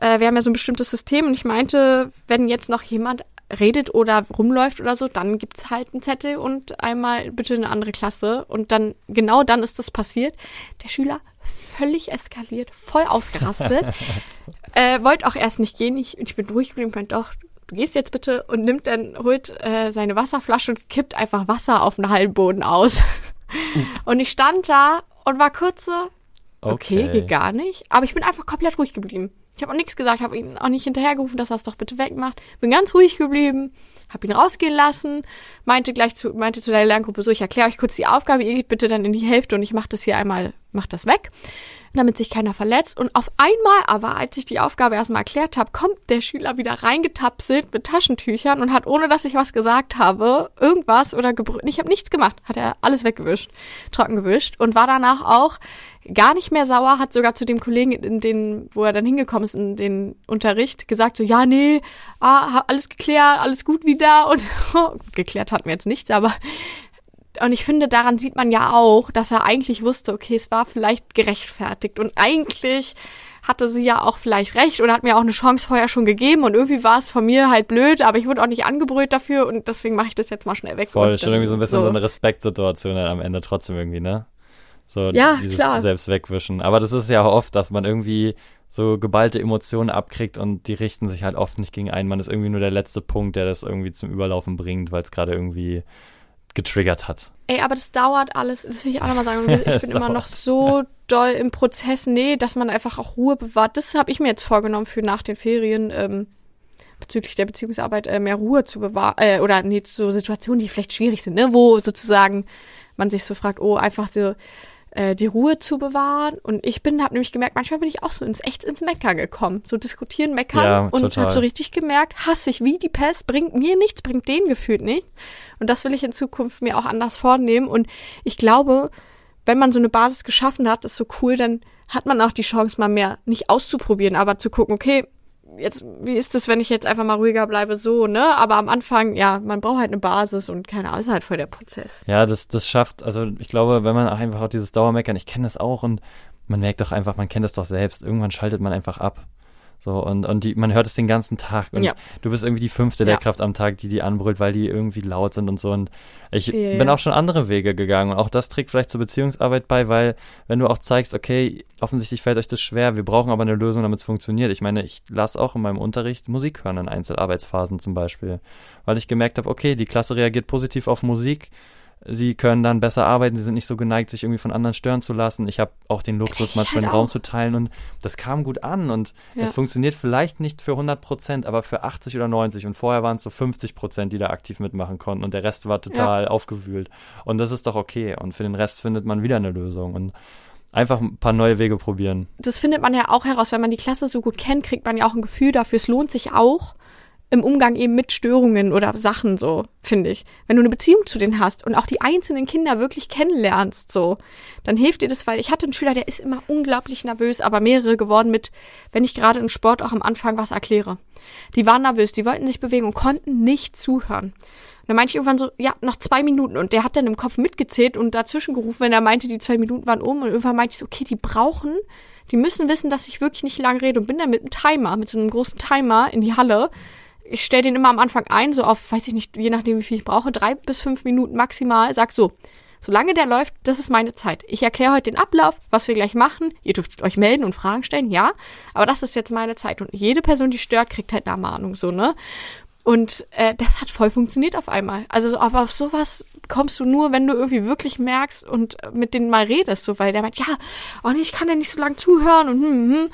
äh, wir haben ja so ein bestimmtes System und ich meinte, wenn jetzt noch jemand redet oder rumläuft oder so, dann gibt's halt einen Zettel und einmal bitte eine andere Klasse. Und dann, genau dann ist das passiert. Der Schüler völlig eskaliert, voll ausgerastet. äh, wollte auch erst nicht gehen. Ich, ich bin ruhig geblieben, meinte doch, du gehst jetzt bitte und nimmt dann, holt äh, seine Wasserflasche und kippt einfach Wasser auf den Hallenboden aus. und ich stand da und war kurz so, okay, okay, geht gar nicht. Aber ich bin einfach komplett ruhig geblieben. Ich habe auch nichts gesagt, habe ihn auch nicht hinterhergerufen, dass er es doch bitte wegmacht. Bin ganz ruhig geblieben, habe ihn rausgehen lassen, meinte gleich zu, meinte zu der Lerngruppe so, ich erkläre euch kurz die Aufgabe, ihr geht bitte dann in die Hälfte und ich mache das hier einmal, mach das weg damit sich keiner verletzt. Und auf einmal aber, als ich die Aufgabe erstmal erklärt habe, kommt der Schüler wieder reingetapselt mit Taschentüchern und hat, ohne dass ich was gesagt habe, irgendwas oder gebrüllt. Ich habe nichts gemacht, hat er alles weggewischt, trocken gewischt und war danach auch gar nicht mehr sauer, hat sogar zu dem Kollegen, in den, wo er dann hingekommen ist, in den Unterricht, gesagt so, ja, nee, ah, alles geklärt, alles gut wieder und geklärt hatten wir jetzt nichts, aber und ich finde, daran sieht man ja auch, dass er eigentlich wusste, okay, es war vielleicht gerechtfertigt. Und eigentlich hatte sie ja auch vielleicht recht oder hat mir auch eine Chance vorher schon gegeben und irgendwie war es von mir halt blöd, aber ich wurde auch nicht angebrüllt dafür und deswegen mache ich das jetzt mal schnell weg. Voll, schon irgendwie so ein bisschen so, so eine Respektsituation am Ende trotzdem irgendwie, ne? So ja, dieses klar. selbst wegwischen. Aber das ist ja auch oft, dass man irgendwie so geballte Emotionen abkriegt und die richten sich halt oft nicht gegen einen. Man ist irgendwie nur der letzte Punkt, der das irgendwie zum Überlaufen bringt, weil es gerade irgendwie getriggert hat. Ey, aber das dauert alles, das will ich auch nochmal sagen. Ich bin immer noch so doll im Prozess, nee, dass man einfach auch Ruhe bewahrt. Das habe ich mir jetzt vorgenommen für nach den Ferien, ähm, bezüglich der Beziehungsarbeit, äh, mehr Ruhe zu bewahren, äh, oder nee, so Situationen, die vielleicht schwierig sind, ne, wo sozusagen man sich so fragt, oh, einfach so, äh, die Ruhe zu bewahren. Und ich bin, habe nämlich gemerkt, manchmal bin ich auch so ins echt ins Meckern gekommen. So diskutieren, meckern ja, und habe so richtig gemerkt, hasse ich wie die Pest, bringt mir nichts, bringt denen gefühlt nichts. Und das will ich in Zukunft mir auch anders vornehmen. Und ich glaube, wenn man so eine Basis geschaffen hat, ist so cool, dann hat man auch die Chance, mal mehr nicht auszuprobieren, aber zu gucken, okay, jetzt, wie ist das, wenn ich jetzt einfach mal ruhiger bleibe, so, ne? Aber am Anfang, ja, man braucht halt eine Basis und keine Ahnung, ist halt der Prozess. Ja, das, das schafft, also ich glaube, wenn man auch einfach auch dieses Dauermeckern, ich kenne das auch und man merkt doch einfach, man kennt das doch selbst, irgendwann schaltet man einfach ab. So, und, und die, man hört es den ganzen Tag. Und ja. du bist irgendwie die fünfte ja. Lehrkraft am Tag, die die anbrüllt, weil die irgendwie laut sind und so. Und ich ja, bin auch schon andere Wege gegangen. Und auch das trägt vielleicht zur Beziehungsarbeit bei, weil wenn du auch zeigst, okay, offensichtlich fällt euch das schwer, wir brauchen aber eine Lösung, damit es funktioniert. Ich meine, ich lasse auch in meinem Unterricht Musik hören in Einzelarbeitsphasen zum Beispiel. Weil ich gemerkt habe, okay, die Klasse reagiert positiv auf Musik sie können dann besser arbeiten, sie sind nicht so geneigt, sich irgendwie von anderen stören zu lassen. Ich habe auch den Luxus, ich manchmal halt einen Raum zu teilen und das kam gut an und ja. es funktioniert vielleicht nicht für 100 Prozent, aber für 80 oder 90 und vorher waren es so 50 Prozent, die da aktiv mitmachen konnten und der Rest war total ja. aufgewühlt und das ist doch okay und für den Rest findet man wieder eine Lösung und einfach ein paar neue Wege probieren. Das findet man ja auch heraus, wenn man die Klasse so gut kennt, kriegt man ja auch ein Gefühl dafür, es lohnt sich auch im Umgang eben mit Störungen oder Sachen so, finde ich. Wenn du eine Beziehung zu denen hast und auch die einzelnen Kinder wirklich kennenlernst, so, dann hilft dir das, weil ich hatte einen Schüler, der ist immer unglaublich nervös, aber mehrere geworden mit, wenn ich gerade in Sport auch am Anfang was erkläre. Die waren nervös, die wollten sich bewegen und konnten nicht zuhören. Und dann meinte ich irgendwann so, ja, noch zwei Minuten. Und der hat dann im Kopf mitgezählt und dazwischen gerufen, wenn er meinte, die zwei Minuten waren um. Und irgendwann meinte ich so, okay, die brauchen, die müssen wissen, dass ich wirklich nicht lang rede. Und bin dann mit einem Timer, mit so einem großen Timer in die Halle. Ich stelle den immer am Anfang ein, so auf, weiß ich nicht, je nachdem, wie viel ich brauche, drei bis fünf Minuten maximal. Sag so, solange der läuft, das ist meine Zeit. Ich erkläre heute den Ablauf, was wir gleich machen. Ihr dürft euch melden und Fragen stellen, ja. Aber das ist jetzt meine Zeit. Und jede Person, die stört, kriegt halt eine Ermahnung, so, ne? Und äh, das hat voll funktioniert auf einmal. Also, aber auf sowas kommst du nur, wenn du irgendwie wirklich merkst und mit denen mal redest, so, weil der meint, ja, oh nee, ich kann ja nicht so lange zuhören und hm, hm.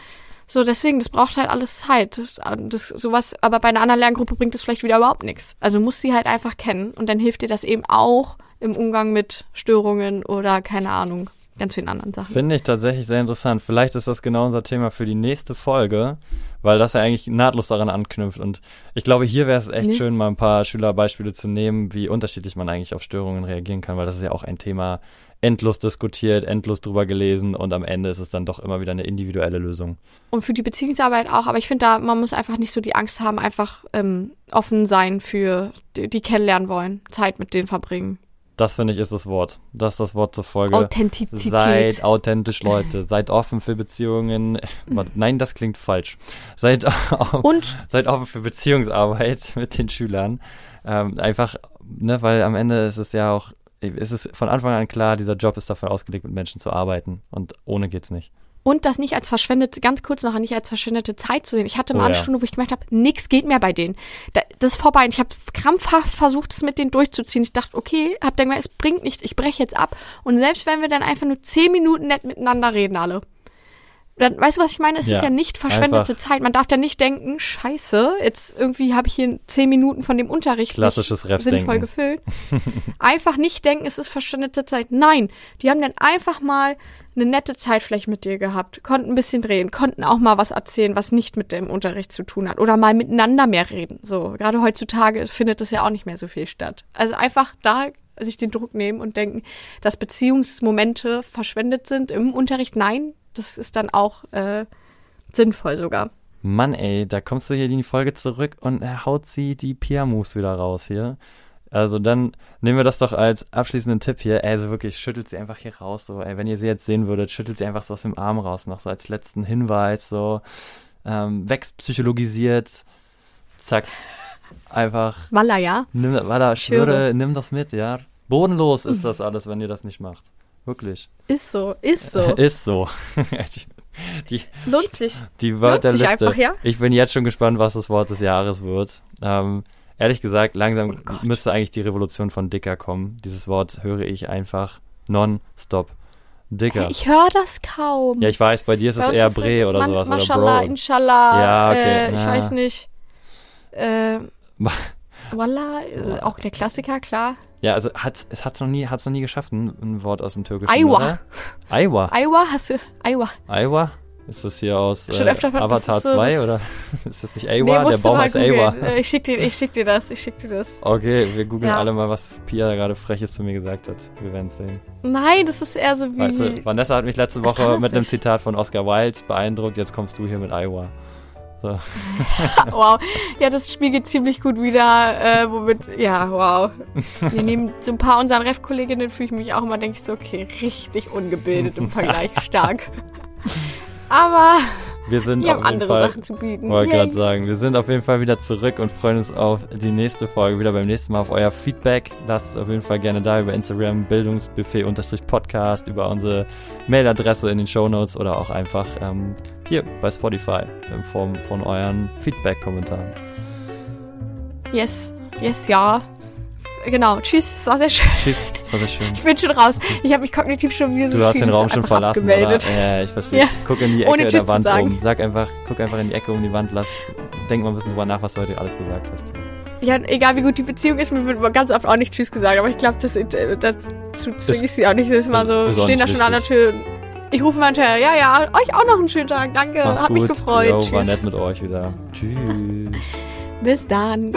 So, deswegen, das braucht halt alles Zeit. Das, sowas, aber bei einer anderen Lerngruppe bringt das vielleicht wieder überhaupt nichts. Also musst sie halt einfach kennen und dann hilft dir das eben auch im Umgang mit Störungen oder keine Ahnung, ganz vielen anderen Sachen. Finde ich tatsächlich sehr interessant. Vielleicht ist das genau unser Thema für die nächste Folge, weil das ja eigentlich nahtlos daran anknüpft. Und ich glaube, hier wäre es echt nee. schön, mal ein paar Schülerbeispiele zu nehmen, wie unterschiedlich man eigentlich auf Störungen reagieren kann, weil das ist ja auch ein Thema, endlos diskutiert, endlos drüber gelesen und am Ende ist es dann doch immer wieder eine individuelle Lösung. Und für die Beziehungsarbeit auch, aber ich finde da, man muss einfach nicht so die Angst haben, einfach ähm, offen sein für die, die kennenlernen wollen, Zeit mit denen verbringen. Das finde ich ist das Wort. Das ist das Wort zur Folge. Authentizität. Seid authentisch, Leute. Seid offen für Beziehungen. Nein, das klingt falsch. Seid, Und? seid offen für Beziehungsarbeit mit den Schülern. Ähm, einfach, ne, weil am Ende ist es ja auch, ist es von Anfang an klar, dieser Job ist dafür ausgelegt, mit Menschen zu arbeiten. Und ohne geht's nicht. Und das nicht als verschwendete, ganz kurz noch, nicht als verschwendete Zeit zu sehen. Ich hatte mal oh, eine ja. Stunde, wo ich gemerkt habe, nichts geht mehr bei denen. das ist vorbei. Und ich habe krampfhaft versucht, es mit denen durchzuziehen. Ich dachte, okay, hab dann gemerkt, es bringt nichts, ich breche jetzt ab. Und selbst wenn wir dann einfach nur zehn Minuten nett miteinander reden, alle. Dann, weißt du, was ich meine? Es ja, ist ja nicht verschwendete. Zeit. Man darf ja nicht denken, scheiße, jetzt irgendwie habe ich hier zehn Minuten von dem Unterricht Klassisches sinnvoll gefüllt. einfach nicht denken, es ist verschwendete Zeit. Nein, die haben dann einfach mal eine nette Zeit vielleicht mit dir gehabt, konnten ein bisschen drehen, konnten auch mal was erzählen, was nicht mit dem Unterricht zu tun hat oder mal miteinander mehr reden. So, gerade heutzutage findet das ja auch nicht mehr so viel statt. Also einfach da sich den Druck nehmen und denken, dass Beziehungsmomente verschwendet sind im Unterricht. Nein, das ist dann auch äh, sinnvoll sogar. Mann, ey, da kommst du hier in die Folge zurück und er haut sie die Pia-Moves wieder raus hier. Also dann nehmen wir das doch als abschließenden Tipp hier. Also wirklich, schüttelt sie einfach hier raus. So, ey, wenn ihr sie jetzt sehen würdet, schüttelt sie einfach so aus dem Arm raus. Noch so als letzten Hinweis, so ähm, wegpsychologisiert. Zack. Einfach. Walla, ja. Nimm, Walla, schwöre, nimm das mit, ja. Bodenlos ist das alles, wenn ihr das nicht macht. Wirklich. Ist so, ist so. ist so. die, Lohnt sich. Die Wörter Lohnt sich einfach, ja? Ich bin jetzt schon gespannt, was das Wort des Jahres wird. Ähm, ehrlich gesagt, langsam oh müsste eigentlich die Revolution von Dicker kommen. Dieses Wort höre ich einfach non-stop. Dicker. Ich höre das kaum. Ja, ich weiß, bei dir ist bei es eher Bre oder sowas. Mashallah, oder Bro. Inshallah. Ja, okay. Äh, ich na. weiß nicht. Äh, Wallah, äh, auch der Klassiker, klar. Ja, also hat, es hat noch nie, hat's noch nie geschafft, ein, ein Wort aus dem Türkischen. Aywa. Aywa. Aywa hast du, Aywa. Aywa? Ist das hier aus äh, Avatar 2 so, oder ist das nicht Awa? Nee, der Baum heißt Awa. Ich schick, dir, ich schick dir das, ich schick dir das. Okay, wir googeln ja. alle mal, was Pia gerade Freches zu mir gesagt hat. Wir werden es sehen. Nein, das ist eher so wie... Weißt du, Vanessa hat mich letzte Woche mit einem Zitat von Oscar Wilde beeindruckt, jetzt kommst du hier mit Iowa. So. wow. Ja, das spiegelt ziemlich gut wieder, äh, womit, ja, wow. Wir nehmen so ein paar unseren Ref-Kolleginnen, fühle ich mich auch immer, denke ich so, okay, richtig ungebildet im Vergleich, stark. Aber wir sind wir haben andere Fall, Sachen zu bieten. Wollte gerade sagen, wir sind auf jeden Fall wieder zurück und freuen uns auf die nächste Folge, wieder beim nächsten Mal auf euer Feedback. Lasst es auf jeden Fall gerne da über Instagram, Bildungsbuffet-Podcast, über unsere Mailadresse in den Show Notes oder auch einfach ähm, hier bei Spotify in Form von euren Feedback-Kommentaren. Yes, yes, ja. Genau, tschüss, es war sehr schön. Tschüss, es war sehr schön. Ich bin schon raus. Ich habe mich kognitiv schon wie so Du hast den Raum schon verlassen, abgemeldet. Oder? Ja, ich verstehe. Ja. Guck in die Ecke der Wand um. Sag einfach, guck einfach in die Ecke um die Wand, lass, denk mal ein bisschen drüber nach, was du heute alles gesagt hast. Ja, egal wie gut die Beziehung ist, mir wird ganz oft auch nicht Tschüss gesagt, aber ich glaube, das, äh, dazu zwinge ich sie auch nicht. Das ist mal so, stehen da schon an der Tür. Ich rufe mal hinterher, ja, ja, euch auch noch einen schönen Tag, danke, Macht's hat gut. mich gefreut. Jo, war nett mit euch wieder. Tschüss. Bis dann.